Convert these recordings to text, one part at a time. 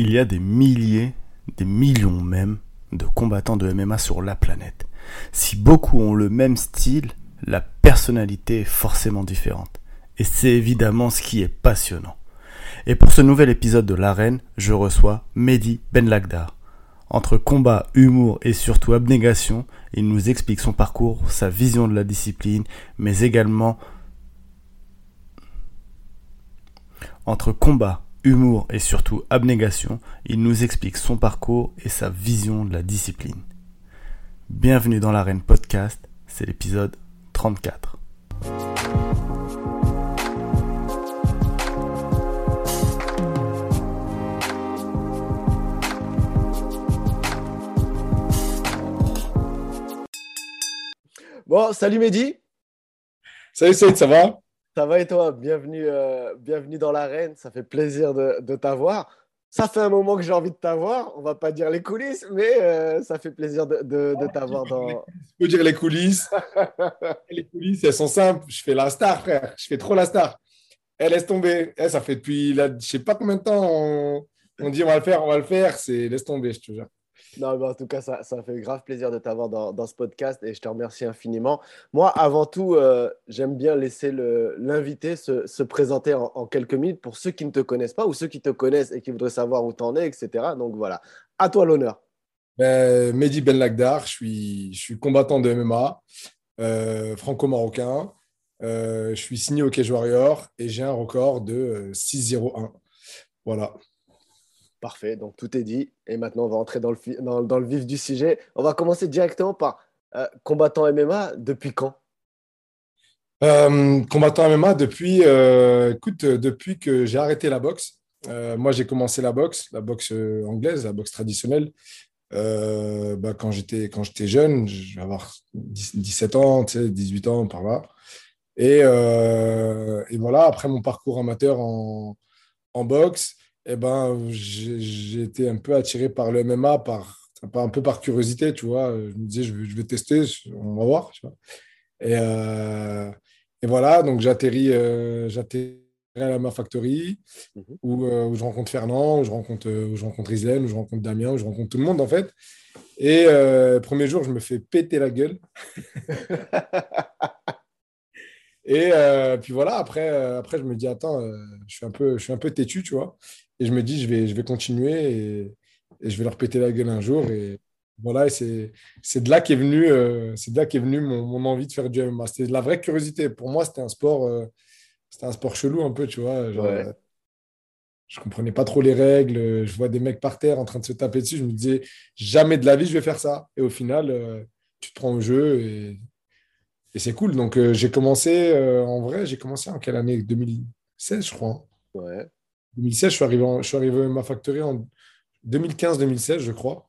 Il y a des milliers, des millions même, de combattants de MMA sur la planète. Si beaucoup ont le même style, la personnalité est forcément différente. Et c'est évidemment ce qui est passionnant. Et pour ce nouvel épisode de l'arène, je reçois Mehdi Ben Lagdar. Entre combat, humour et surtout abnégation, il nous explique son parcours, sa vision de la discipline, mais également entre combat, humour et surtout abnégation, il nous explique son parcours et sa vision de la discipline. Bienvenue dans l'arène podcast, c'est l'épisode 34. Bon, salut Mehdi. Salut Saïd, ça va? Ça va et toi? Bienvenue, euh, bienvenue dans l'arène. Ça fait plaisir de, de t'avoir. Ça fait un moment que j'ai envie de t'avoir. On va pas dire les coulisses, mais euh, ça fait plaisir de, de, de t'avoir dans. Je peux dire les coulisses. les coulisses, elles sont simples. Je fais la star, frère. Je fais trop la star. Elle laisse tomber. Eh, ça fait depuis, là, je sais pas combien de temps on, on dit on va le faire, on va le faire. C'est laisse tomber, je te jure. Non, mais en tout cas, ça, ça fait grave plaisir de t'avoir dans, dans, ce podcast et je te remercie infiniment. Moi, avant tout, euh, j'aime bien laisser l'invité se, se, présenter en, quelques minutes pour ceux qui ne te connaissent pas ou ceux qui te connaissent et qui voudraient savoir où tu en es, etc. Donc voilà, à toi l'honneur. Ben, Mehdi Ben Lagdar, je suis, je suis combattant de MMA, euh, franco-marocain. Euh, je suis signé au Cage Warrior et j'ai un record de 6-0-1. Voilà. Parfait, donc tout est dit. Et maintenant, on va entrer dans le, vif du sujet. On va commencer directement par euh, combattant MMA. Depuis quand? Euh, Combattant MMA depuis, euh, écoute, depuis que j'ai arrêté la boxe. Moi, j'ai commencé la boxe, la boxe anglaise, la boxe traditionnelle. Bah, quand j'étais jeune, je vais avoir 17 ans, 18 ans par là. Et, voilà, après mon parcours amateur en boxe, eh ben, j'ai été un peu attiré par le MMA, par, un peu par curiosité, tu vois. Je me disais, je vais, je vais tester, on va voir. Tu vois. Et, euh, et, voilà, donc j'atterris euh, à la Mare Factory, mm -hmm. où, euh, où, je rencontre Fernand, où je rencontre, où je rencontre Islaine, où je rencontre Damien, où je rencontre tout le monde, en fait. Et euh, premier jour, je me fais péter la gueule. Et euh, puis voilà, après, euh, après, je me dis, attends, euh, je, suis un peu, je suis un peu têtu, tu vois. Et je me dis, je vais, je vais continuer et, et je vais leur péter la gueule un jour. Et voilà, et c'est, de là qu'est venu, euh, c'est de là qu'est venu mon, mon, envie de faire du MMA. C'était de la vraie curiosité. Pour moi, c'était un sport, euh, c'était un sport chelou un peu, tu vois. Genre, ouais. Je comprenais pas trop les règles. Je vois des mecs par terre en train de se taper dessus. Je me disais, jamais de la vie, je vais faire ça. Et au final, euh, tu te prends au jeu et et c'est cool. Donc, euh, j'ai commencé, euh, en vrai, j'ai commencé en quelle année? 2016, je crois. Ouais. 2016, je suis arrivé, en, je suis arrivé à ma factory en 2015-2016, je crois.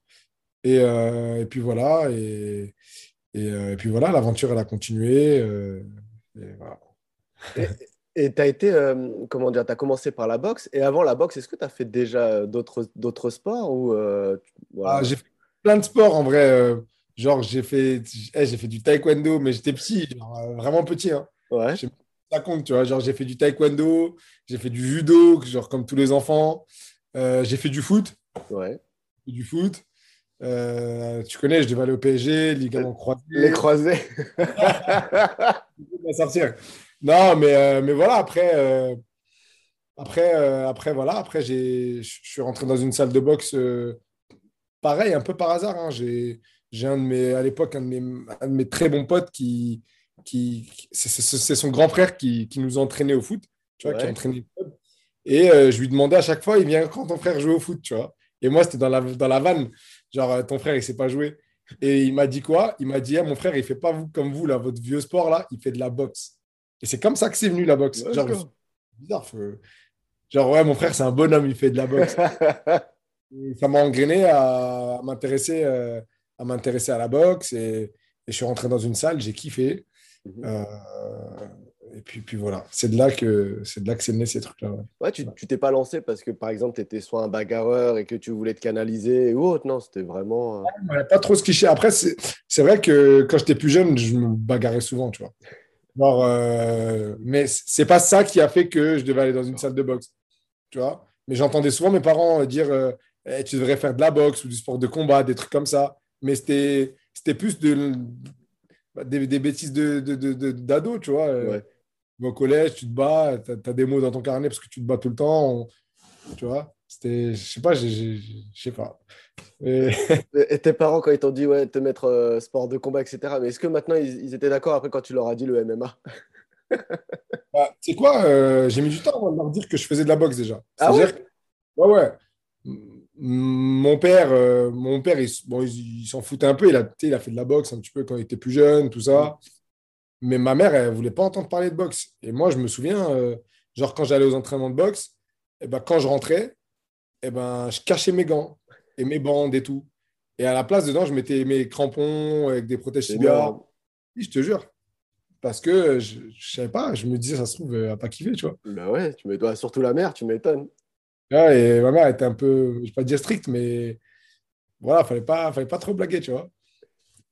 Et, euh, et, puis voilà. Et, et, et puis voilà, l'aventure, elle a continué. et voilà. Et tu as été, comment dire, tu as commencé par la boxe. Et avant la boxe, est-ce que tu as fait déjà d'autres sports ou, voilà. ah, J'ai fait plein de sports en vrai. Genre, j'ai fait, hey, j'ai fait du taekwondo, mais j'étais petit, genre, euh, vraiment petit. Hein. Ouais. Ça compte, tu vois. Genre, j'ai fait du taekwondo, j'ai fait du judo, genre comme tous les enfants. Euh, j'ai fait du foot. Ouais. Du foot. Euh, tu connais, je devais aller au PSG, ligaments croisés. Les croisés. sortir. Non, mais, euh, mais voilà, après, après, après, voilà, après, je suis rentré dans une salle de boxe, pareil, un peu par hasard. Hein. J'ai j'ai un de mes, à l'époque, un, un, de mes très bons potes qui, qui, c'est son grand frère qui, qui, nous entraînait au foot, tu vois, ouais. qui entraînait Et euh, je lui demandais à chaque fois, il vient quand ton frère joue au foot, tu vois. Et moi, c'était dans la, dans la vanne, genre, euh, ton frère, il sait pas jouer. Et il m'a dit quoi? Il m'a dit, ah, mon frère, il fait pas vous, comme vous, là, votre vieux sport, là, il fait de la boxe. Et c'est comme ça que c'est venu, la boxe. Ouais, genre, bizarre. Faut... Genre, ouais, mon frère, c'est un bonhomme, il fait de la boxe. ça m'a engrainé à m'intéresser. Euh, à m'intéresser à la boxe et, et, je suis rentré dans une salle, j'ai kiffé. -hmm. euh, et puis, puis voilà, c'est de là que c'est de là que c'est né ces trucs-là. Ouais. ouais. tu tu t'es pas lancé parce que par exemple tu étais soit un bagarreur et que tu voulais te canaliser ou autre, non, c'était vraiment. Euh... Ouais, pas trop ce cliché. Après, c'est vrai que quand j'étais plus jeune, je me bagarrais souvent, tu vois. Genre, euh, mais c'est pas ça qui a fait que je devais aller dans une salle de boxe, tu vois. Mais j'entendais souvent mes parents dire Eh, tu devrais faire de la boxe ou du sport de combat, des trucs comme ça. Mais c'était c'était plus de, des, des bêtises d'ado, de, de, de, tu vois. Euh, Ouais. Au collège, tu te bats, tu as, des mots dans ton carnet parce que tu te bats tout le temps. on- tu vois, c'était, je sais pas, je sais pas. Et et tes parents, quand ils t'ont dit ouais, te mettre euh, sport de combat, etc., mais est-ce que maintenant ils, ils étaient d'accord après quand tu leur as dit le MMA Bah, tu sais quoi, euh, j'ai mis du temps de leur dire que je faisais de la boxe déjà. Ah que- ouais, ouais. Mon père, euh, mon père, il, s- bon, il, il s'en foutait un peu. Il a, il fait de la boxe un petit peu quand il était plus jeune, tout ça. Mais ma mère, elle voulait pas entendre parler de boxe. Et moi, je me souviens, euh, genre quand j'allais aux entraînements de boxe, et ben, quand je rentrais, et ben, je cachais mes gants et mes bandes et tout. Et à la place, dedans, je mettais mes crampons avec des protèges. Oui, je te jure. Parce que je, je savais pas, je me disais, ça se trouve, va pas kiffer, tu vois. Bah ouais, tu m'étonnes, surtout la mère, tu m'étonnes. Ouais, et ma mère était un peu, je vais pas dire stricte, mais voilà, fallait pas, fallait pas trop blaguer, tu vois.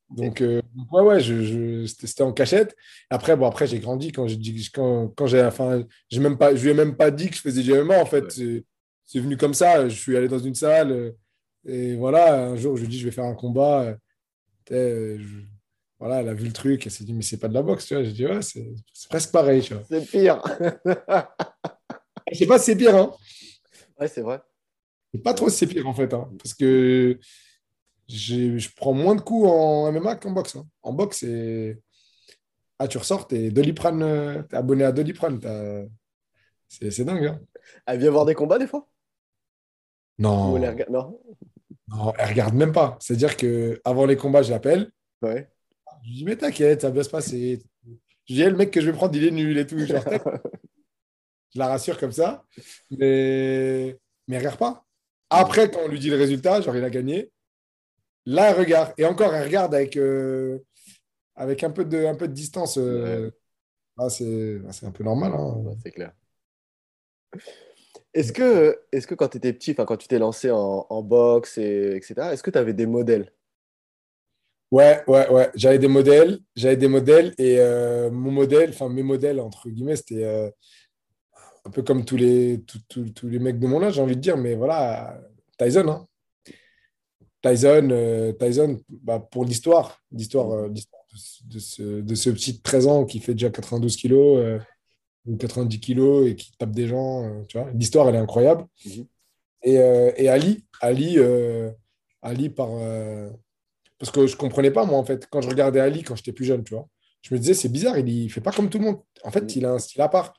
Donc, euh, ouais, ouais, je, je- c'était en cachette. Après, bon, après, j'ai grandi quand j'ai dit, quand, quand j'ai, enfin, j'ai même pas, je lui ai même pas dit que je faisais du MMA, en fait. Ouais. C'est- C'est venu comme ça. Je suis allé dans une salle euh, et voilà, un jour, je lui ai dit, je vais faire un combat. euh, je- Voilà, elle a vu le truc, elle s'est dit, mais c'est pas de la boxe, tu vois. J'ai dit, ouais, c'est c'est presque pareil, tu vois. C'est pire. Je sais pas si c'est pire, hein. Ouais, c'est vrai. Pas trop c'est pire en fait, hein, parce que je prends moins de coups en MMA qu'en boxe. hein. En boxe, c'est. Ah, tu ressors, t'es Doliprane, euh, t'es abonné à Doliprane. C'est c'est dingue. Hein. Elle vient voir des combats des fois? Non, Ou elle Non non, elle regarde même pas. C'est-à-dire que avant les combats, je l'appelle. Ouais. Je lui dis, mais t'inquiète, ça va se passer. Je dis, le mec que je vais prendre, il est nul et tout. Genre, je la rassure comme ça. Mais, mais elle regarde pas. Après, quand on lui dit le résultat, genre il a gagné, là, elle regarde. Et encore, elle regarde avec, euh, avec un, peu de, un peu de distance. euh. Ah, c'est ah, c'est un peu normal. hein. Ouais, c'est clair. Est-ce que, est que quand tu étais petit, quand tu t'es lancé en, en boxe, et, etc., est-ce que tu avais des modèles? Ouais, ouais, ouais. J'avais des modèles. J'avais des modèles. Et euh, mon modèle, enfin mes modèles, entre guillemets, c'était un peu comme tous les, tous, tous- tous les mecs de mon âge, j'ai envie de dire. Mais voilà, Tyson. hein. Tyson, euh, Tyson bah, pour l'histoire, l'histoire euh, de, ce- de ce, de ce petit de 13 ans qui fait déjà 92 kilos euh, ou 90 kilos et qui tape des gens. euh, tu vois, l'histoire, elle est incroyable. Mhm. Et, et Ali, Ali, Ali par. parce que je comprenais pas, moi, en fait, quand je regardais Ali quand j'étais plus jeune, tu vois. Je me disais, c'est bizarre, il, il fait pas comme tout le monde. En fait, Mhm. il a un style à part.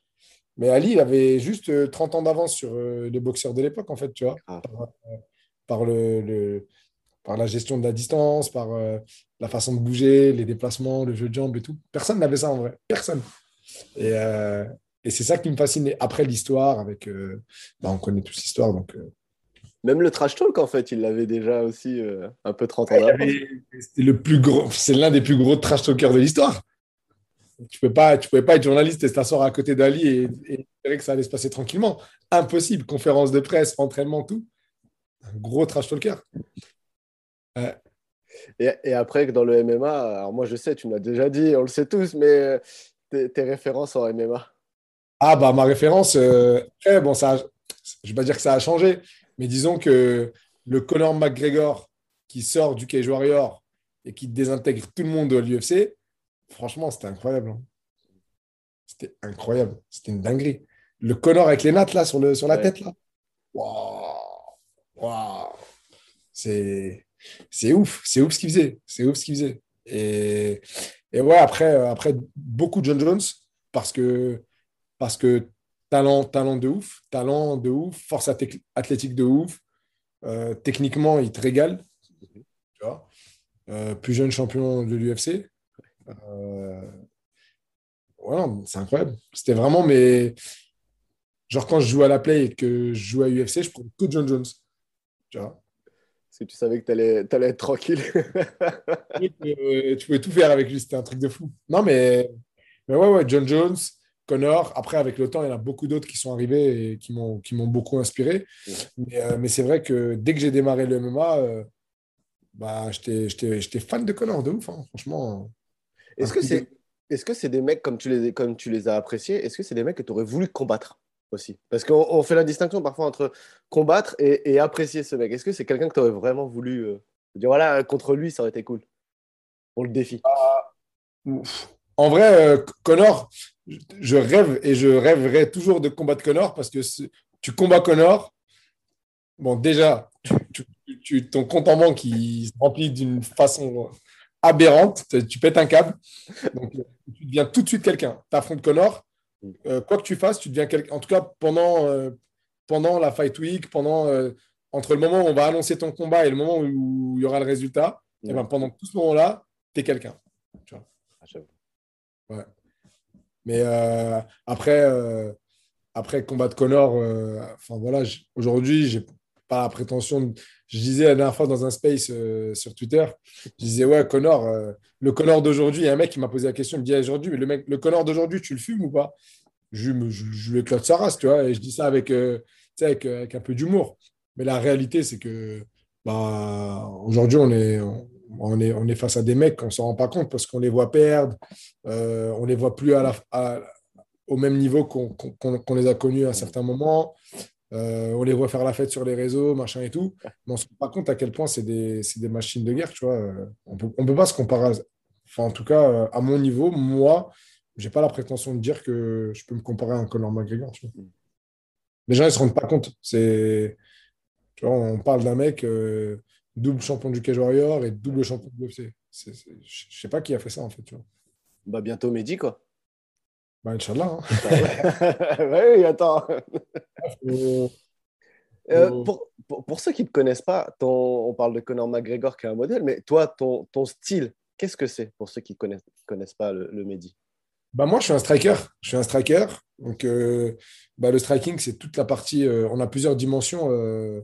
Mais Ali, il avait juste euh, 30 ans d'avance sur euh, les boxeurs de l'époque, en fait, tu vois. Ah. Par, euh, par le, le- par la gestion de la distance, par euh, la façon de bouger, les déplacements, le jeu de jambes et tout. Personne n'avait ça en vrai. Personne. Et, euh, et c'est ça qui me fascinait. Après l'histoire, avec. euh, bah, on connaît tous l'histoire, donc. euh, Même le trash talk, en fait, il l'avait déjà aussi euh, un peu 30 ans d'avance. c'est l'un des plus gros trash talkers de l'histoire. Tu peux pas, tu pouvais pas être journaliste et t'asseoir à côté d'Ali et, et espérer que ça allait se passer tranquillement. Impossible. Conférence de presse, entraînement, tout. Un gros trash talker. Et, et après, dans le MMA, alors moi je sais, tu me l'as déjà dit, on le sait tous, mais euh, tes, tes références en MMA. Ah bah ma référence, euh, après, bon ça, a- je vais pas dire que ça a changé, mais disons que le Conor McGregor qui sort du Cage Warrior et qui désintègre tout le monde de l'UFC, franchement c'était incroyable. hein. C'était incroyable, c'était une dinguerie. Le Conor avec les nattes là sur, le, sur la Ouais. tête là, waouh, waouh, c'est c'est ouf, c'est ouf ce qu'il faisait, c'est ouf ce qu'il faisait. Et, et ouais après euh, après beaucoup de John Jones parce que parce que talent, talent de ouf, talent de ouf, force athlétique de ouf, euh, techniquement, il te régale. Tu vois Euh, plus jeune champion de l'UFC. Euh, ouais, non, c'est incroyable. C'était vraiment mes. Genre, quand je jouais à la play et que je jouais à UFC, je prenais que John Jones. Tu vois Parce que tu savais que tu allais, être tranquille. Euh, tu pouvais tout faire avec lui, c'était un truc de fou. Non, mais, mais ouais, ouais, John Jones, Connor. Après, avec le temps, il y en a beaucoup d'autres qui sont arrivés et qui m'ont beaucoup inspiré. Mais, euh, mais c'est vrai que dès que j'ai démarré le MMA, euh, bah, j'étais fan de Connor, de ouf, hein, franchement. Est-ce que c'est est -ce c'est des mecs, comme tu, les, as appréciés, est-ce que c'est des mecs que tu aurais voulu combattre aussi? Parce qu'on fait la distinction parfois entre combattre et, apprécier ce mec. Est-ce que c'est quelqu'un que tu aurais vraiment voulu euh, dire voilà, contre lui, ça aurait été cool pour le défi? En vrai, euh, Connor, je rêve et je rêverai toujours de combattre Connor parce que tu combats Connor. Bon, déjà, ton compte en banque il se remplit d'une façon aberrante. Tu pètes un câble. Donc, tu deviens tout de suite quelqu'un. Tu affrontes Connor euh, quoi que tu fasses, tu deviens quelqu'un. En tout cas, pendant, euh, pendant la Fight Week, pendant, euh, entre le moment où on va annoncer ton combat et le moment où il y aura le résultat, et eh ben, pendant tout ce moment-là, tu es quelqu'un. Ah, Mais après, après combat de Connor, enfin voilà, aujourd'hui, j'ai pas la prétention. Je disais la dernière fois dans un space sur Twitter, je disais ouais, Connor, le Connor d'aujourd'hui, il y a un mec qui m'a posé la question, il me dit aujourd'hui, mais le mec, le Connor d'aujourd'hui, tu le fumes ou pas? Je, lui éclate sa race, tu vois, et je dis ça avec, euh, avec, euh, un peu d'humour. Mais la réalité, c'est que bah, aujourd'hui, on est, on, est, on est face à des mecs qu'on ne s'en rend pas compte parce qu'on les voit perdre, euh, on ne les voit plus à la, au même niveau qu'on les a connus à certains moments. on les voit faire la fête sur les réseaux, machin et tout. Mais on ne se rend pas compte à quel point c'est des, machines de guerre, tu vois. On peut, ne peut pas se comparer Enfin, en tout cas, euh, à mon niveau, moi, j'ai pas la prétention de dire que je peux me comparer à un Conor McGregor. Les gens, ils se rendent pas compte. On parle d'un mec euh, double champion du Cage Warrior et double champion de l'UFC. Je sais pas qui a fait ça, en fait. Bah, bientôt Mehdi, quoi. Bah, Inch'Allah. Hein. oui, attends. Euh, pour, pour, ceux qui ne te connaissent pas, ton, on parle de Conor McGregor qui est un modèle, mais toi, ton, ton style, Qu'est-ce que c'est pour ceux qui ne connaissent, connaissent pas le, le Mehdi? Bah moi, je suis un striker. Je suis un striker. Donc, euh, bah, le striking, c'est toute la partie. Euh, on a plusieurs dimensions, euh,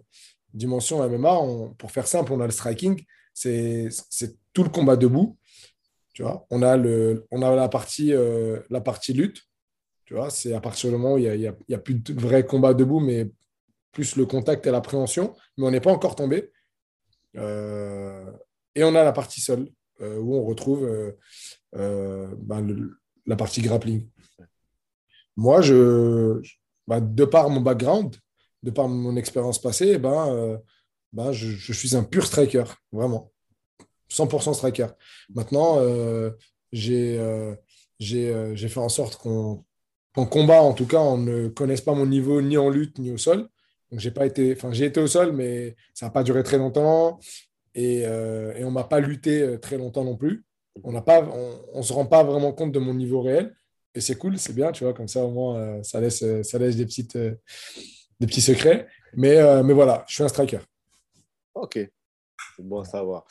dimensions MMA. pour faire simple, on a le striking, c'est tout le combat debout. Tu vois, on a, le, on a la, partie, partie lutte. C'est à partir du moment où il n'y a, plus de vrai combat debout, mais plus le contact et l'appréhension. Mais on n'est pas encore tombé. et on a la partie seule. Euh, où on retrouve euh, euh, ben, la partie grappling. Moi, je, ben, de par mon background, de par mon expérience passée, ben, ben je, suis un pur striker, vraiment. 100% striker. Maintenant, j'ai j'ai fait en sorte qu'on combat, en tout cas, on ne connaisse pas mon niveau ni en lutte ni au sol. Donc, j'ai pas été, été au sol, mais ça n'a pas duré très longtemps et, euh, et on m'a pas lutté euh, très longtemps non plus. On ne on, se rend pas vraiment compte de mon niveau réel. Et c'est cool, c'est bien, tu vois, comme ça au moins euh, ça, laisse, ça laisse des, petites, des petits secrets. Mais, mais voilà, je suis un striker. Ok, c'est bon à savoir.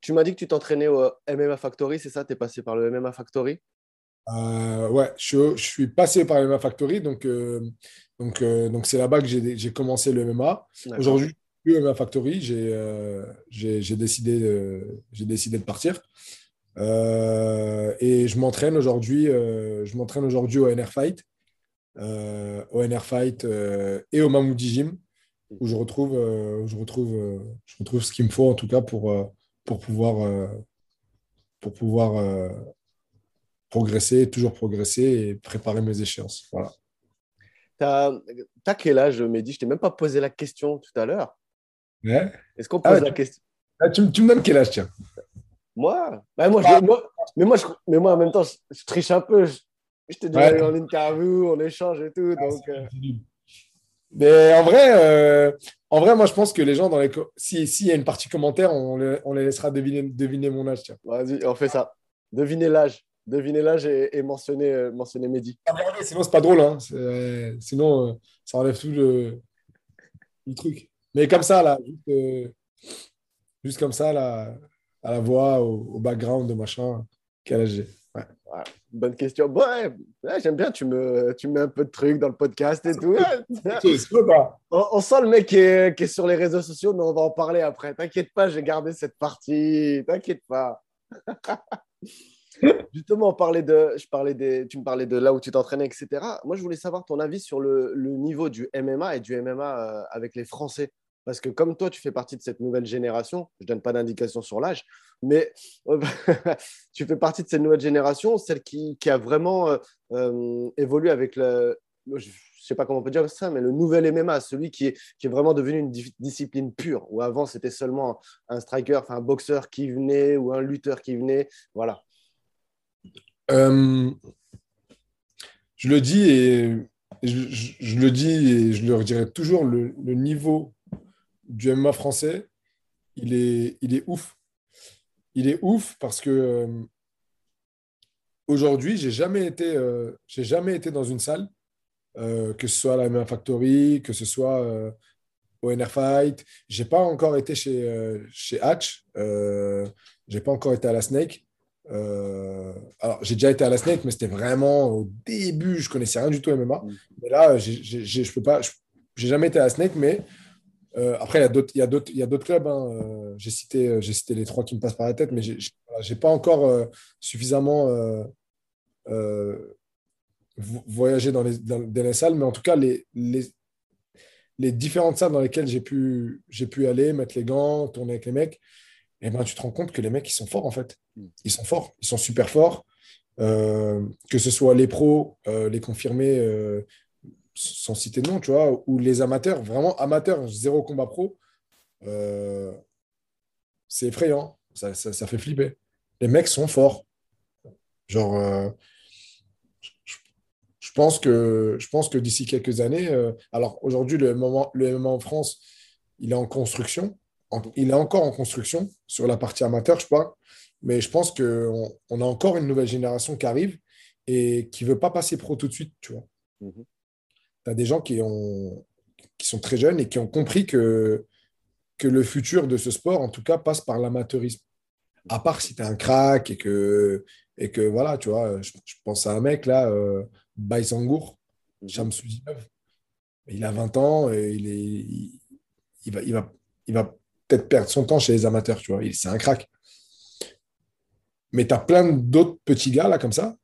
tu m'as dit que tu t'entraînais au MMA Factory, c'est ça? Tu es passé par le MMA Factory? Ouais, je, je, suis passé par le MMA Factory, donc donc donc c'est là-bas que j'ai commencé le MMA. Aujourd'hui, ma Factory, euh, j'ai décidé, décidé de partir. Euh, et je m'entraîne aujourd'hui, euh, je m'entraîne aujourd'hui au NR Fight, au NR Fight et au Mamoudi Gym, où je retrouve, je retrouve, je retrouve ce qu'il me faut en tout cas pour, pour pouvoir, pour pouvoir progresser, toujours progresser et préparer mes échéances. Voilà. T'as as quel âge, Mehdi? Je t'ai même pas posé la question tout à l'heure. Est-ce qu'on ah pose la question? Ah, tu, me donnes quel âge, tiens? Moi, bah, moi, je, moi, mais, moi mais moi, en même temps, je, triche un peu. Je, t'ai déjà eu en interview, on échange et tout. Ah, donc, euh. Mais en vrai, euh, en vrai, moi, je pense que les gens, dans les s'il si y a une partie commentaire, on les, on les laissera deviner, deviner mon âge. Vas-y, on fait ça. Deviner l'âge. Deviner l'âge et, et, mentionner, euh, Mehdi. sinon, c'est pas drôle. Hein. Sinon, ça enlève tout le, le truc. Mais comme ça, là, juste, euh, juste comme ça, là, à la voix, au, background de machin, quel âge j'ai? Bonne question. Ouais, j'aime bien, tu me, tu mets un peu de trucs dans le podcast et tout. on, sent le mec qui est, qui est, sur les réseaux sociaux, mais on va en parler après. T'inquiète pas, j'ai gardé cette partie. T'inquiète pas. Justement, on parlait de, je parlais des, tu me parlais de là où tu t'entraînais, etc. Moi, je voulais savoir ton avis sur le, le niveau du MMA et du MMA euh, avec les Français. Parce que comme toi, tu fais partie de cette nouvelle génération, je ne donne pas d'indication sur l'âge, mais tu fais partie de cette nouvelle génération, celle qui, a vraiment euh, euh, évolué avec le, je sais pas comment on peut dire ça, mais le nouvel MMA, celui qui est, qui est vraiment devenu une discipline pure, où avant c'était seulement un striker, un boxeur qui venait ou un lutteur qui venait, voilà. Euh, je le dis et je, le dis et je le redirai toujours, le, niveau du MMA français, il est, il est ouf. Il est ouf parce que euh, aujourd'hui, j'ai jamais été, euh, j'ai jamais été dans une salle, euh, que ce soit à la MMA Factory, que ce soit au NR Fight. J'ai pas encore été chez chez Hatch. j'ai pas encore été à la Snake. alors, j'ai déjà été à la Snake, mais c'était vraiment au début, je connaissais rien du tout MMA. Mm. Mais là, je peux pas, j'ai jamais été à la Snake, mais euh, après, il y a d'autres clubs. Euh, j'ai cité, les trois qui me passent par la tête, mais je n'ai pas encore euh, suffisamment voyagé dans les, salles. Mais en tout cas, les, différentes salles dans lesquelles j'ai pu, aller, mettre les gants, tourner avec les mecs, eh ben, tu te rends compte que les mecs, ils sont forts en fait. Ils sont forts, ils sont super forts. que ce soit les pros, les confirmés, sans citer de nom, tu vois, ou les amateurs, vraiment amateurs, zéro combat pro, euh, c'est effrayant. Ça, fait flipper. Les mecs sont forts. Genre, euh, je, pense que, d'ici quelques années, euh, alors aujourd'hui, le MMA en France, il est en construction. il est encore en construction sur la partie amateur, je parle. Mais je pense qu'on on a encore une nouvelle génération qui arrive et qui ne veut pas passer pro tout de suite, tu vois. Mhm tu as des gens qui, ont, qui sont très jeunes et qui ont compris que, que le futur de ce sport, en tout cas, passe par l'amateurisme. À part si tu es un crack et que, et que voilà, tu vois, je, pense à un mec là, euh, Baïsangour, mhm. Il a 20 ans et il, est, il, va, il va, il va peut-être perdre son temps chez les amateurs, tu vois. C'est un crack. Mais tu as plein d'autres petits gars là comme ça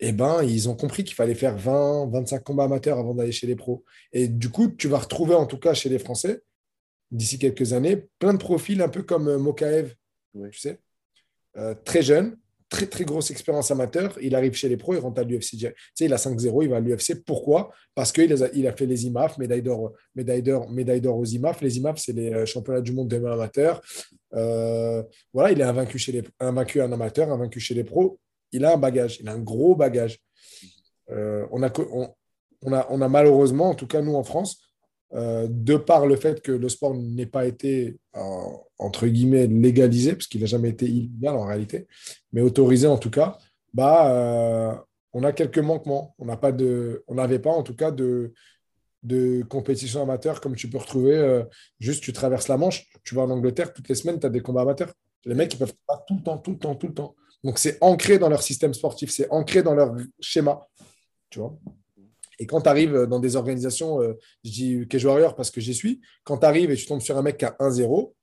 eh ben, ils ont compris qu'il fallait faire 20, 25 combats amateurs avant d'aller chez les pros. Et du coup, tu vas retrouver, en tout cas chez les Français, d'ici quelques années, plein de profils un peu comme euh, Mokaev, tu sais, euh, très jeune, très très grosse expérience amateur. Il arrive chez les pros, il rentre à l'UFC. Tu sais, il a 5-0, il va à l'UFC. Pourquoi? Parce qu'il a, il a fait les IMAF, médaille d'or, médaille d'or, médaille d'or aux IMAF. Les IMAF, c'est les euh, championnats du monde des amateurs. voilà, il est invaincu chez les, invaincu un amateur, invaincu chez les pros il a un bagage, il a un gros bagage. Euh, on, a, malheureusement, en tout cas nous en France, euh, de par le fait que le sport n'ait pas été, entre guillemets, légalisé, parce qu'il n'a jamais été illégal en réalité, mais autorisé en tout cas, bah, euh, on a quelques manquements. On n'avait pas en tout cas de, de compétition amateur comme tu peux retrouver. juste, tu traverses la Manche, tu vas en Angleterre, toutes les semaines, tu as des combats amateurs. Les mecs, ils peuvent pas tout le temps, tout le temps, tout le temps. Donc, c'est ancré dans leur système sportif, c'est ancré dans leur schéma. Tu vois et quand tu arrives dans des organisations, euh, je dis Cage Warrior parce que j'y suis, quand tu arrives et tu tombes sur un mec qui a 1-0,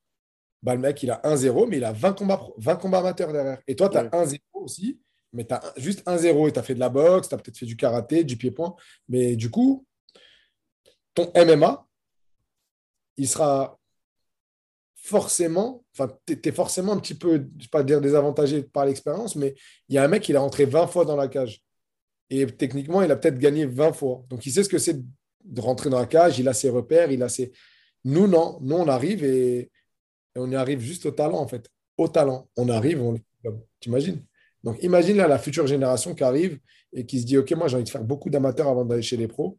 bah, le mec, il a 1-0, mais il a 20 combats, 20 combats amateurs derrière. Et toi, tu as 1-0 aussi, mais tu as juste 1-0 et tu as fait de la boxe, tu as peut-être fait du karaté, du pied-point. Mais du coup, ton MMA, il sera forcément, enfin, tu es forcément un petit peu, je ne vais pas dire désavantagé par l'expérience, mais il y a un mec, il est rentré 20 fois dans la cage. Et techniquement, il a peut-être gagné 20 fois. Donc, il sait ce que c'est de rentrer dans la cage, il a ses repères, il a ses. Nous, non. Nous, on arrive et, on y arrive juste au talent, en fait. Au talent. On arrive, on T'imagines? Donc, imagine la future génération qui arrive et qui se dit Ok, moi, j'ai envie de faire beaucoup d'amateurs avant d'aller chez les pros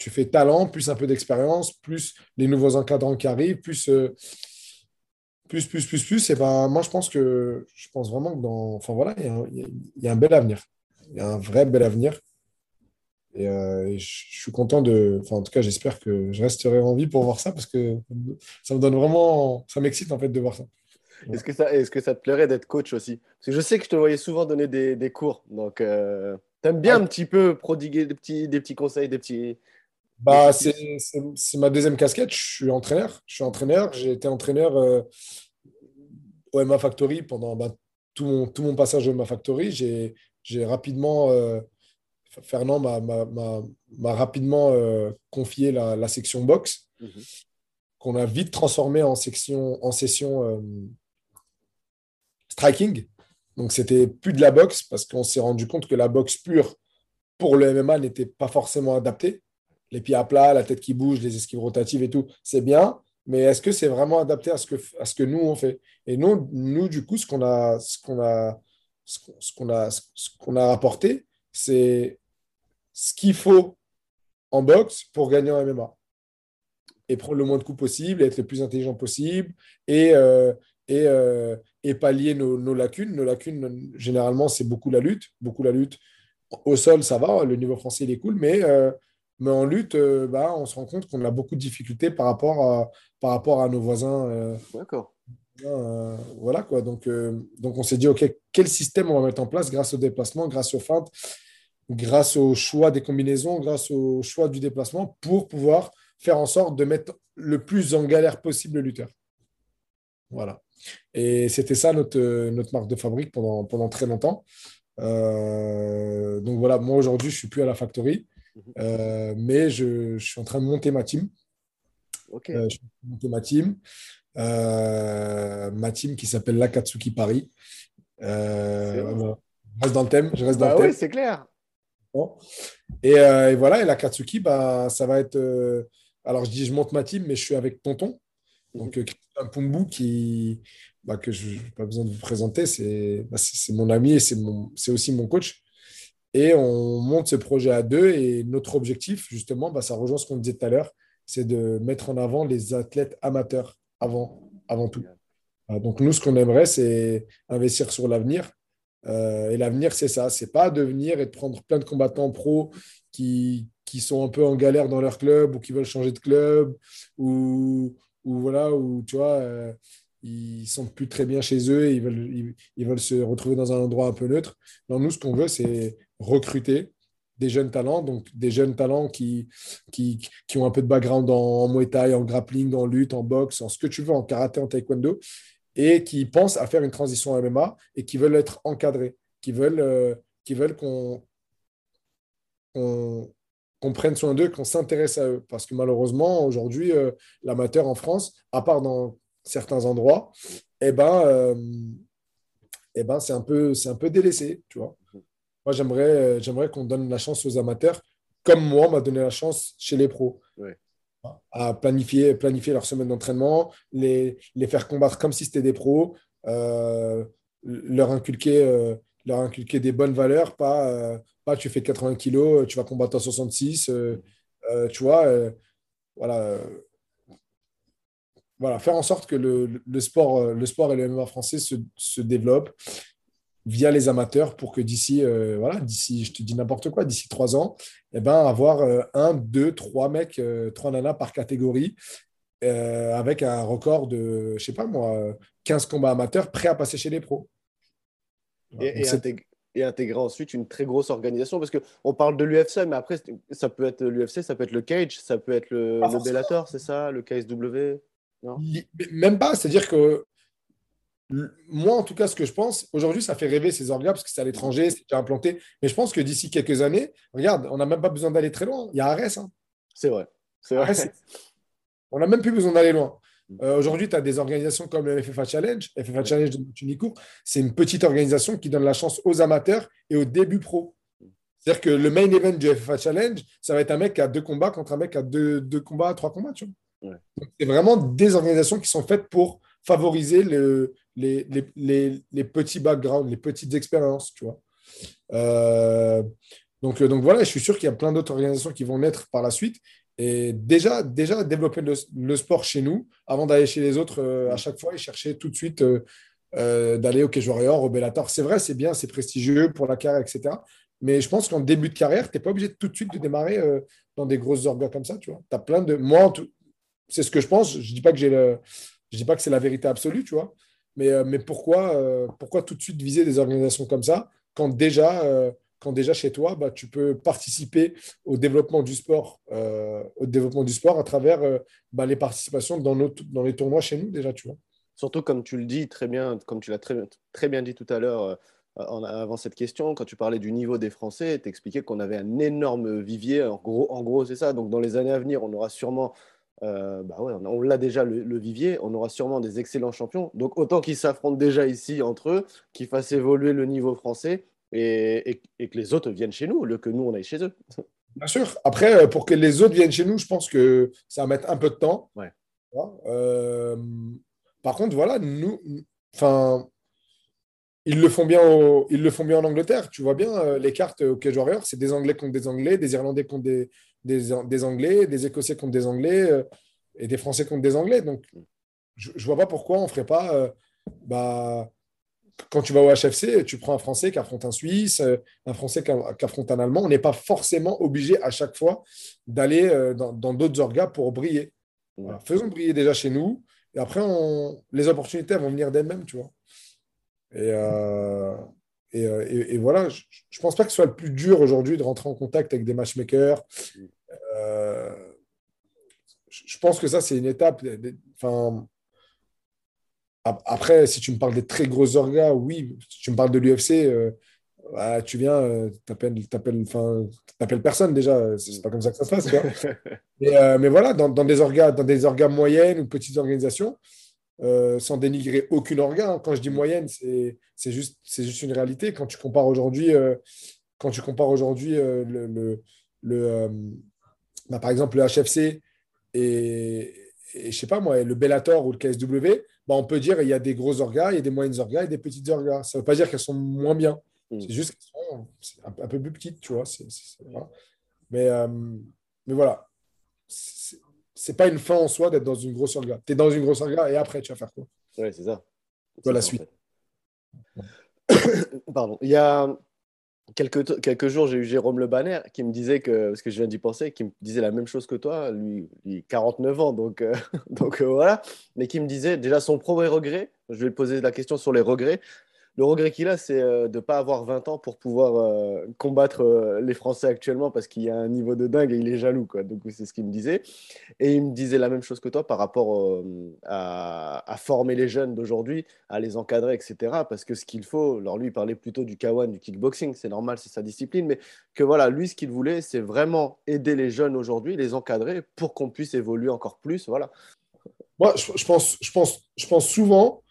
tu fais talent, plus un peu d'expérience, plus les nouveaux encadrants qui arrivent, plus, euh, plus, plus, plus, plus. Et ben, moi, je pense que je pense vraiment que dans. Enfin voilà, il y, a un bel avenir. Il y a un vrai bel avenir. Et, euh, je suis content de. Enfin, en tout cas, j'espère que je resterai en vie pour voir ça parce que ça me donne vraiment. Ça m'excite en fait de voir ça. Est-ce que, ça, est que ça te plairait d'être coach aussi? Parce que je sais que je te voyais souvent donner des, des cours. Donc, euh, tu aimes bien un petit peu prodiguer des petits, des petits conseils, des petits, bah, c'est ma deuxième casquette. Je suis entraîneur. Je suis entraîneur. J'ai été entraîneur euh, au MA Factory pendant bah, tout, mon, tout mon passage au MA Factory. J'ai rapidement, euh, Fernand m'a rapidement euh, confié la, la, section boxe, mhm. qu'on a vite transformé en, section, en session striking. Donc, c'était plus de la boxe parce qu'on s'est rendu compte que la boxe pure, pour le MMA n'était pas forcément adapté. Les pieds à plat, la tête qui bouge, les esquives rotatives et tout, c'est bien. Mais est-ce que c'est vraiment adapté à ce que, nous, on fait? Et nous, nous, du coup, ce qu'on a, ce qu'on a, ce qu'on a, ce qu'on a rapporté, c'est ce qu'il faut en boxe pour gagner en MMA. Et prendre le moins de coups possible, être le plus intelligent possible et, euh, et, euh, et, pallier nos, nos, lacunes. Nos lacunes, généralement, c'est beaucoup la lutte. Beaucoup la lutte. Au sol, ça va, le niveau français, il est cool, mais, euh, mais en lutte, bah, on se rend compte qu'on a beaucoup de difficultés par rapport à, par rapport à nos voisins. D'accord. voilà quoi. Donc, donc on s'est dit, OK, quel système on va mettre en place grâce au déplacement, grâce aux feintes, grâce au choix des combinaisons, grâce au choix du déplacement, pour pouvoir faire en sorte de mettre le plus en galère possible le lutteur. Voilà. Et c'était ça notre, notre marque de fabrique pendant, pendant très longtemps. Euh, donc voilà, moi aujourd'hui, je ne suis plus à la factory. Euh, mais je, je, suis en train de monter ma team. Ok. Euh, je suis en train de monter ma team. ma team qui s'appelle l'Akatsuki Paris. Je reste dans le thème. Je reste dans bah le oui, c'est clair. Et, euh, et, voilà, et la Katsuki, bah, ça va être. Euh, alors, je dis, je monte ma team, mais je suis avec Tonton. Donc, euh, Christian Pumbu, qui, bah, que je n'ai pas besoin de vous présenter, c'est bah, mon ami et c'est aussi mon coach. Et on monte ce projet à deux. Et notre objectif, justement, bah, ça rejoint ce qu'on disait tout à l'heure, c'est de mettre en avant les athlètes amateurs avant, avant tout. Donc, nous, ce qu'on aimerait, c'est investir sur l'avenir euh, et l'avenir, c'est ça. C'est pas de venir et de prendre plein de combattants pros qui, qui sont un peu en galère dans leur club ou qui veulent changer de club ou, ou voilà, ou tu vois, euh, ils sont plus très bien chez eux et ils veulent, ils, veulent se retrouver dans un endroit un peu neutre. Non, nous, ce qu'on veut, c'est recruter des jeunes talents, donc des jeunes talents qui, qui, qui ont un peu de background en, en Muay Thai, en grappling, en lutte, en boxe, en ce que tu veux, en karaté, en taekwondo, et qui pensent à faire une transition MMA et qui veulent être encadrés, qui veulent euh, veulent qu'on qu'on prenne soin d'eux, qu'on s'intéresse à eux. Parce que malheureusement, aujourd'hui, euh, l'amateur en France, à part dans certains endroits, eh ben, euh, eh ben, c'est un, peu, un peu délaissé. Tu vois. Moi, j'aimerais, j'aimerais qu'on donne la chance aux amateurs, comme moi, on m'a donné la chance chez les pros. Ouais à planifier, planifier leur semaine d'entraînement, les, les faire combattre comme si c'était des pros, euh, leur, inculquer, euh, leur inculquer des bonnes valeurs, pas, euh, pas tu fais 80 kilos, tu vas combattre à 66, tu vois, voilà. voilà, faire en sorte que le, le, sport, le sport et le MMA français se, se développent via les amateurs pour que d'ici, euh, voilà, d'ici, je te dis n'importe quoi, d'ici trois ans, eh ben, avoir euh, un, deux, trois mecs, euh, trois nanas par catégorie, avec un record de, je sais pas moi, 15 combats amateurs prêts à passer chez les pros. Et, et, intégrer, ensuite une très grosse organisation, parce qu'on parle de l'UFC, mais après, ça peut être l'UFC, ça peut être le Cage, ça peut être le, le Bellator, c'est ça, le KSW non? Même pas, c'est-à-dire que moi, en tout cas, ce que je pense, aujourd'hui, ça fait rêver ces orgas parce que c'est à l'étranger, c'est déjà implanté. Mais je pense que d'ici quelques années, regarde, on n'a même pas besoin d'aller très loin. Il y a Ares. Hein. C'est vrai. C'est vrai. on n'a même plus besoin d'aller loin. Euh, aujourd'hui, tu as des organisations comme le FFA Challenge. FFA Challenge de Tunicourt, c'est une petite organisation qui donne la chance aux amateurs et aux débuts pro. C'est-à-dire que le main event du FFA Challenge, ça va être un mec qui a deux combats contre un mec qui a deux, deux combats, trois combats. C'est vraiment des organisations qui sont faites pour favoriser le, les, les, les, petits backgrounds, les petites expériences, tu vois. Euh, donc, euh, donc voilà, je suis sûr qu'il y a plein d'autres organisations qui vont naître par la suite. Et déjà, déjà développer le, sport chez nous, avant d'aller chez les autres euh, à chaque fois et chercher tout de suite d'aller au Cage Warrior, au Bellator. C'est vrai, c'est bien, c'est prestigieux pour la carrière, etc. Mais je pense qu'en début de carrière, tu n'es pas obligé tout de suite de démarrer dans des grosses orgas comme ça, tu vois. As plein de... Moi, c'est ce que je pense. Je ne dis pas que j'ai le... Je dis pas que c'est la vérité absolue, tu vois. Mais, euh, euh, pourquoi tout de suite viser des organisations comme ça quand déjà, euh, quand déjà chez toi, bah, tu peux participer au développement du sport, au développement du sport à travers bah, les participations dans, les tournois chez nous déjà, tu vois. Surtout comme tu le dis très bien, comme tu l'as très, très bien dit tout à l'heure avant cette question, quand tu parlais du niveau des Français, tu expliquais qu'on avait un énorme vivier. En gros c'est ça. Donc, dans les années à venir, on aura sûrement euh, bah ouais, on, l'a déjà le, vivier, on aura sûrement des excellents champions. Donc autant qu'ils s'affrontent déjà ici entre eux, qu'ils fassent évoluer le niveau français et, que les autres viennent chez nous au lieu que nous, on aille chez eux. Bien sûr. Après, pour que les autres viennent chez nous, je pense que ça va mettre un peu de temps. Ouais. par contre, voilà, nous, enfin, ils le font bien, ils le font bien en Angleterre. Tu vois bien les cartes au Cage Warrior, c'est des Anglais contre des Anglais, des Irlandais contre des, des, Anglais, des Écossais contre des Anglais euh, et des Français contre des Anglais. Donc, je ne vois pas pourquoi on ne ferait pas. Euh, bah, quand tu vas au HFC, tu prends un Français qui affronte un Suisse, euh, un Français qui, affronte un Allemand. On n'est pas forcément obligé à chaque fois d'aller dans d'autres orgas pour briller. Faisons briller déjà chez nous. Et après, on... les opportunités vont venir d'elles-mêmes, tu vois. Et, euh, et, voilà, je ne pense pas que ce soit le plus dur aujourd'hui de rentrer en contact avec des matchmakers. Euh, je pense que ça, c'est une étape. Enfin, après, si tu me parles des très gros orgas, oui. Si tu me parles de l'UFC, euh, bah, tu viens, tu n'appelles personne déjà. C'est pas comme ça que ça se passe. mais, mais, voilà, dans, dans, des orgas, dans des orgas moyennes ou petites organisations, euh, sans dénigrer aucune organe. Quand je dis moyenne, c'est juste, juste une réalité. Quand tu compares aujourd'hui, euh, quand tu compares aujourd'hui euh, le, le, bah, par exemple le HFC et, et, je sais pas moi, le Bellator ou le KSW, bah, on peut dire il y a des gros orgas, il y a des moyennes orgas et des petites orgas. Ça ne veut pas dire qu'elles sont moins bien. Mm. C'est juste qu'elles sont un, peu plus petites, tu vois. Mais, mais voilà c'est pas une fin en soi d'être dans une grosse orga. Tu es dans une grosse orga et après, tu vas faire quoi? Oui, c'est ça. Dans la suite. Pardon. Il y a quelques, quelques jours, j'ai eu Jérôme Le Banner qui me disait que, parce que je viens d'y penser, qui me disait la même chose que toi, lui, il 49 ans, donc, euh, donc euh, voilà, mais qui me disait déjà son premier regret, je vais lui poser la question sur les regrets, le regret qu'il a, c'est euh, de ne pas avoir 20 ans pour pouvoir euh, combattre euh, les Français actuellement parce qu'il y a un niveau de dingue et il est jaloux. Quoi. Donc, c'est ce qu'il me disait. Et il me disait la même chose que toi par rapport à, former les jeunes d'aujourd'hui, à les encadrer, etc. Parce que ce qu'il faut, alors lui, il parlait plutôt du K1, du kickboxing, c'est normal, c'est sa discipline, mais que voilà, lui, ce qu'il voulait, c'est vraiment aider les jeunes aujourd'hui, les encadrer pour qu'on puisse évoluer encore plus. Voilà. Moi, je, pense, je, pense, je pense souvent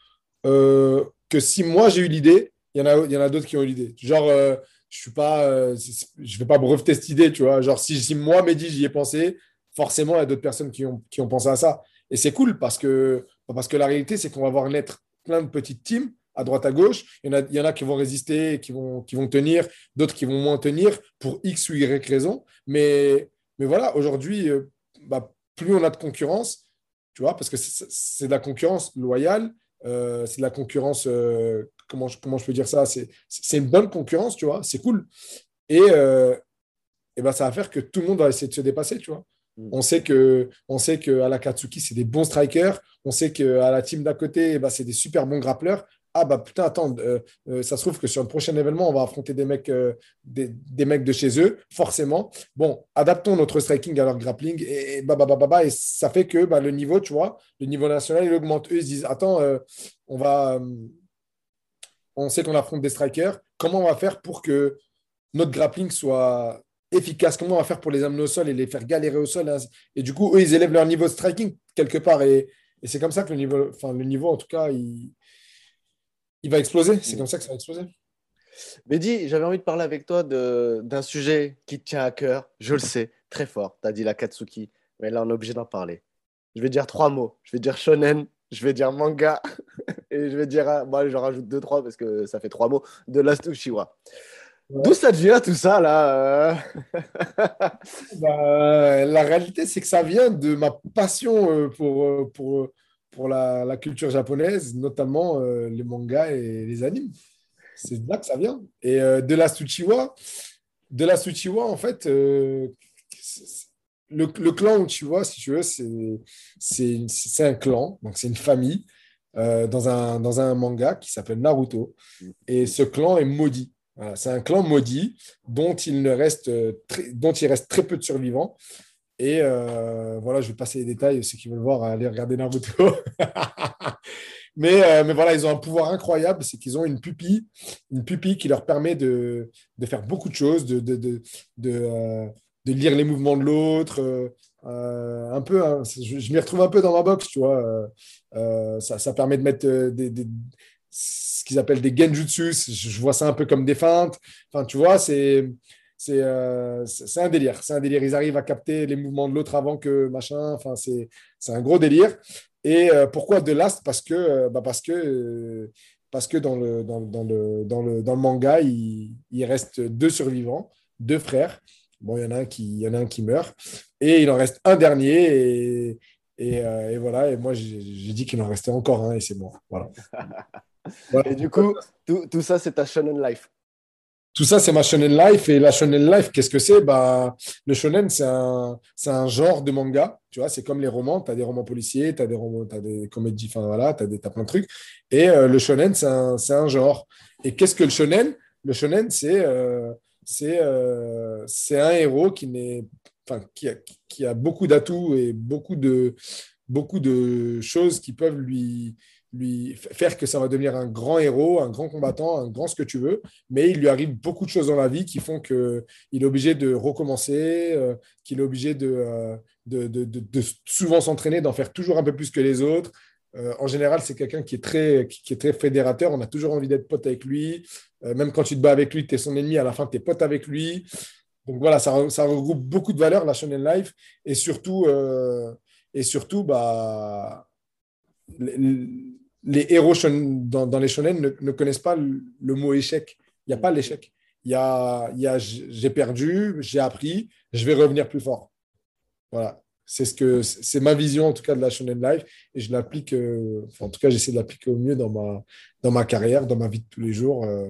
que si moi j'ai eu l'idée, il y en a, d'autres qui ont eu l'idée. Genre, euh, je suis pas, euh, je vais pas breveter cette idée, tu vois. Genre, si, si moi, Mehdi, j'y ai pensé, forcément, il y a d'autres personnes qui ont, pensé à ça. Et c'est cool parce que, parce que la réalité, c'est qu'on va voir naître plein de petites teams à droite, à gauche. Il y en a, il y en a qui vont résister, qui vont, qui vont tenir, d'autres qui vont moins tenir pour X ou Y raison. Mais, mais voilà, aujourd'hui, euh, bah, plus on a de concurrence, tu vois, parce que c'est de la concurrence loyale, euh, c'est de la concurrence, euh, comment, je, comment je peux dire ça? C'est une bonne concurrence, tu vois, c'est cool. Et, euh, et ben, ça va faire que tout le monde va essayer de se dépasser, tu vois. Mm. On sait que, on sait que à la Katsuki, c'est des bons strikers. On sait qu'à la team d'à côté, eh ben, c'est des super bons grappleurs ah bah putain, attends, euh, euh, ça se trouve que sur le prochain événement, on va affronter des mecs, euh, des, mecs de chez eux, forcément. Bon, adaptons notre striking à leur grappling et, bah, bah, bah, bah, et ça fait que bah, le niveau, tu vois, le niveau national, il augmente. Eux, ils se disent, attends, on va, on sait qu'on affronte des strikers, comment on va faire pour que notre grappling soit efficace? Comment on va faire pour les amener au sol et les faire galérer au sol Et du coup, eux, ils élèvent leur niveau de striking quelque part et, et c'est comme ça que le niveau, enfin, le niveau, en tout cas, il il va exploser. C'est mm. comme ça que ça va exploser. Mehdi, j'avais envie de parler avec toi d'un sujet qui te tient à cœur. Je le sais, très fort. Tu as dit la Katsuki, mais là, on est obligé d'en parler. Je vais dire trois mots. Je vais dire shonen, je vais dire manga, et je vais dire, ah, bon, j'en rajoute deux, trois parce que ça fait trois mots, de Last Uchiwa. D'où ça vient tout ça là euh bah, La réalité, c'est que ça vient de ma passion euh, pour, euh, pour, pour la, culture japonaise, notamment euh, les mangas et les animes. C'est de là que ça vient. Et euh, de la Tsuchiwa, de la Tsuchiwa, en fait, euh, le, le, clan Uchiwa, si tu veux, c'est un clan, donc c'est une famille dans, un, dans un manga qui s'appelle Naruto. Et ce clan est maudit. c'est un clan maudit dont il, ne reste dont il reste très peu de survivants. Et euh, voilà, je vais passer les détails. Ceux qui veulent voir, aller regarder Naruto. mais, euh, mais voilà, ils ont un pouvoir incroyable. C'est qu'ils ont une pupille, une pupille qui leur permet de, de faire beaucoup de choses, de, de, de, de, euh, lire les mouvements de l'autre. un peu, hein, je, m'y retrouve un peu dans ma box, tu vois. Ça, permet de mettre des, ce qu'ils appellent des genjutsu. Je vois ça un peu comme des feintes. Enfin, tu vois, c'est c'est euh, un délire. C'est un délire. Ils arrivent à capter les mouvements de l'autre avant que machin. Enfin, c'est un gros délire. Et euh, pourquoi de Last? Parce que, euh, bah parce que, parce que dans, le, dans, dans, le, dans, le, dans le manga, il, il, reste deux survivants, deux frères. Bon, il y en a un qui, il y en a un qui meurt. Et il en reste un dernier. Et, et, et voilà. Et moi, j'ai dit qu'il en restait encore un et c'est bon. Voilà. Et du coup, tout, tout ça, c'est ta Shonen Life. Tout ça, c'est ma shonen life. Et la shonen life, qu'est-ce que c'est? Bah, Le shonen, c'est un, un genre de manga. Tu vois, c'est comme les romans. Tu as des romans policiers, tu as des romans, as des comédies, enfin voilà, tu as, plein de trucs. Et euh, le shonen, c'est un, un, genre. Et qu'est-ce que le shonen? Le shonen, c'est euh, euh, un héros qui, n'est, qui, a, qui a beaucoup d'atouts et beaucoup de, beaucoup de choses qui peuvent lui, lui faire que ça va devenir un grand héros, un grand combattant, un grand ce que tu veux, mais il lui arrive beaucoup de choses dans la vie qui font qu'il est obligé de recommencer, euh, qu'il est obligé euh, de, de, de, souvent s'entraîner, d'en faire toujours un peu plus que les autres. Euh, en général, c'est quelqu'un qui, est très, qui, est très fédérateur, on a toujours envie d'être pote avec lui, même quand tu te bats avec lui, tu es son ennemi, à la fin, tu es pote avec lui. Donc voilà, ça, ça, regroupe beaucoup de valeurs, la Shonen Life, et surtout, et surtout bah, héros dans, les shonen ne, connaissent pas le, mot échec. Il n'y a pas l'échec. Il y a, il y a j'ai perdu, j'ai appris, je vais revenir plus fort. Voilà. C'est ce que c'est ma vision en tout cas de la shonen life et je l'applique. Euh, en tout cas, j'essaie de l'appliquer au mieux dans ma dans ma carrière, dans ma vie de tous les jours. Euh,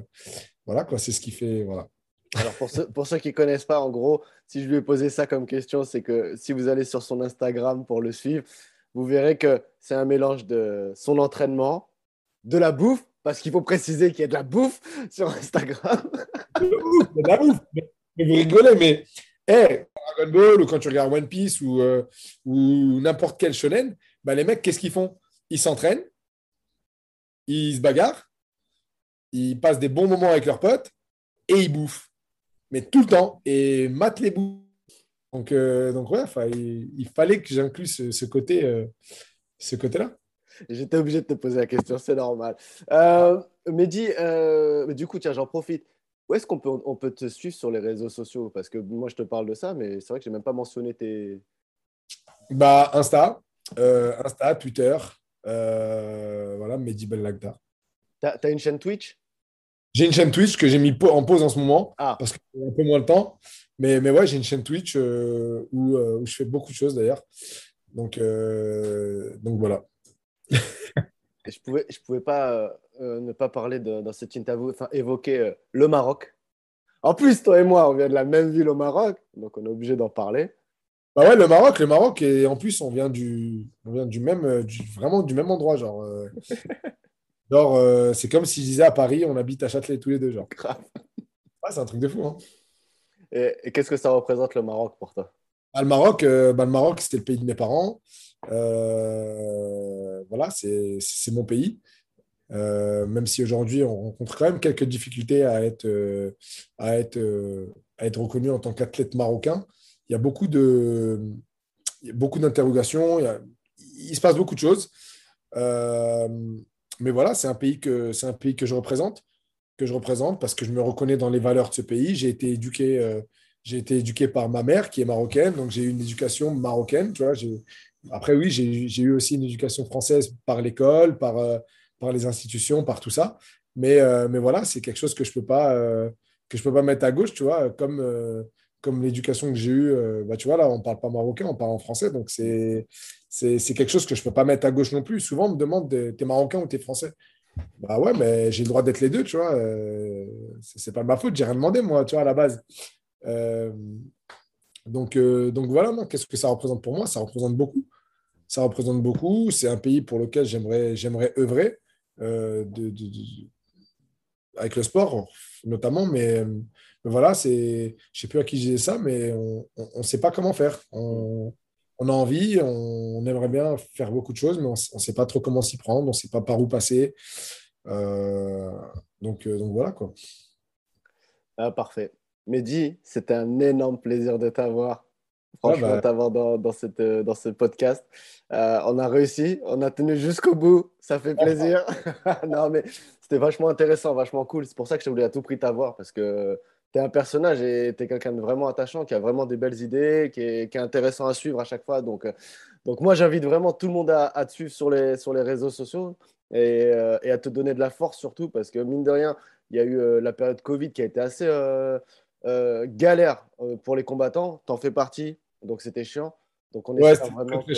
voilà quoi. C'est ce qui fait voilà. Alors pour ceux, pour ceux qui ne connaissent pas, en gros, si je lui ai posé ça comme question, c'est que si vous allez sur son Instagram pour le suivre, vous verrez que c'est un mélange de son entraînement, de la bouffe, parce qu'il faut préciser qu'il y a de la bouffe sur Instagram. de la bouffe. Mais, vous rigolez, mais hey, Dragon Ball ou quand tu regardes One Piece ou, euh, ou n'importe quel shonen, bah, les mecs, qu'est-ce qu'ils font? Ils s'entraînent, ils se bagarrent, ils passent des bons moments avec leurs potes et ils bouffent. Mais tout le temps. Et matent les bouffes donc, euh, donc ouais, il, fallait que j'inclue ce, côté, euh, ce côté-là. J'étais obligé de te poser la question, c'est normal. Euh, Mehdi, euh, du coup, tiens, j'en profite. Où est-ce qu'on peut, on peut te suivre sur les réseaux sociaux? Parce que moi, je te parle de ça, mais c'est vrai que je n'ai même pas mentionné tes. Bah, Insta, Insta, Twitter, voilà, Mehdi Bellagda. Tu as, une chaîne Twitch? J'ai une chaîne Twitch que j'ai mis en pause en ce moment ah. parce que j'ai un peu moins de temps. Mais, mais ouais, j'ai une chaîne Twitch euh, où, euh, où, je fais beaucoup de choses d'ailleurs. Donc, euh, donc voilà. je pouvais, je pouvais pas ne pas parler dans cette interview, enfin évoquer le Maroc. En plus, toi et moi, on vient de la même ville au Maroc, donc on est obligé d'en parler. Bah ouais, le Maroc, le Maroc, et en plus, on vient du, on vient du même, du, vraiment du même endroit, genre. genre, c'est comme si je disais à Paris, on habite à Châtelet tous les deux, genre. Grave. c'est un truc de fou, hein. Et, qu'est-ce que ça représente le Maroc pour toi? Ah, Le Maroc, euh, bah, le Maroc, c'était le pays de mes parents. Euh, voilà, c'est mon pays. Euh, même si aujourd'hui on rencontre quand même quelques difficultés à être, à être, à être reconnu en tant qu'athlète marocain, il y a beaucoup d'interrogations, il, se passe beaucoup de choses. mais voilà, c'est un c'est un pays que je représente que je représente parce que je me reconnais dans les valeurs de ce pays. J'ai été éduqué, euh, j'ai été éduqué par ma mère qui est marocaine, donc j'ai eu une éducation marocaine. Tu vois, après, oui, j'ai eu aussi une éducation française par l'école, par, euh, par les institutions, par tout ça. Mais, euh, mais voilà, c'est quelque chose que je peux, pas, peux pas mettre à gauche, tu vois, comme, comme l'éducation que j'ai eue. bah, tu vois, là, on parle pas marocain, on parle en français. Donc, c'est quelque chose que je ne peux pas mettre à gauche non plus. Souvent, on me demande, tu es marocain ou tu es français? Bah ouais, mais j'ai le droit d'être les deux, tu vois. Euh, c'est pas ma faute, j'ai rien demandé, moi, tu vois, à la base. Euh, donc, euh, donc voilà, qu'est-ce que ça représente pour moi? Ça représente beaucoup. Ça représente beaucoup. C'est un pays pour lequel j'aimerais, œuvrer de, avec le sport, notamment. Mais, voilà, c'est, je sais plus à qui j'ai ça, mais on ne sait pas comment faire. On a envie, on, aimerait bien faire beaucoup de choses, mais on ne sait pas trop comment s'y prendre, on ne sait pas par où passer. Euh, donc, euh, donc voilà quoi. Ah, parfait. Mehdi, c'était un énorme plaisir de t'avoir. franchement, bah. t'avoir dans, dans, cette, euh, dans ce podcast. Euh, on a réussi, on a tenu jusqu'au bout, ça fait plaisir. non, mais c'était vachement intéressant, vachement cool. C'est pour ça que je voulais à tout prix t'avoir parce que tu es un personnage et tu es quelqu'un de vraiment attachant, qui a vraiment des belles idées, qui est, qui est intéressant à suivre à chaque fois. Donc, euh, donc moi, j'invite vraiment tout le monde à, à te suivre sur les, sur les réseaux sociaux et, euh, et, à te donner de la force surtout parce que mine de rien, il y a eu euh, la période Covid qui a été assez euh, galère pour les combattants. T'en fais partie, donc c'était chiant. Donc on Ouais, espère vraiment, que,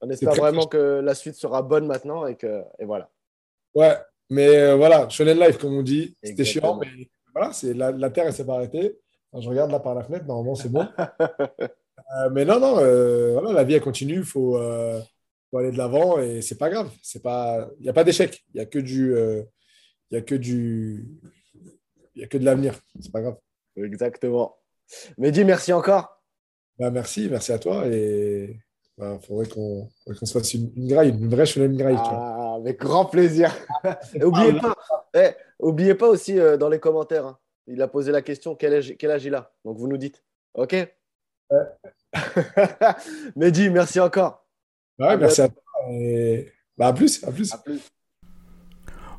on espère vraiment que la suite sera bonne maintenant et que et voilà. Ouais, mais voilà, Shonen Life, comme on dit, c'était chiant, mais voilà, c'est la, la Terre, elle s'est pas arrêtée. Je regarde là par la fenêtre, normalement, c'est bon. Euh, mais non, non, euh, voilà, la vie, elle continue, il faut, euh, faut aller de l'avant et c'est pas grave. Il n'y a pas d'échec, il y a que du, il a que du, il y a que de l'avenir. C'est pas grave. Exactement. Mehdi, merci encore. Bah, merci, merci à toi et il faudrait qu'on faudrait qu'on se fasse une, une graille, une vraie Shonen Graille. tu vois. Ah, avec grand plaisir. Et oubliez pas, eh, oubliez pas aussi euh, dans les commentaires, hein, il a posé la question quel âge, quel âge il a? Donc vous nous dites. OK? Mehdi, merci encore. Ouais, À merci à toi et bah, à plus, à plus. À plus.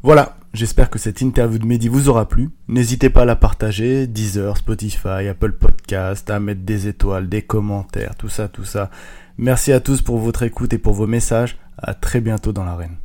Voilà, j'espère que cette interview de Mehdi vous aura plu. N'hésitez pas à la partager, Deezer, Spotify, Apple Podcast, à mettre des étoiles, des commentaires, tout ça, tout ça. Merci à tous pour votre écoute et pour vos messages. À très bientôt dans l'arène.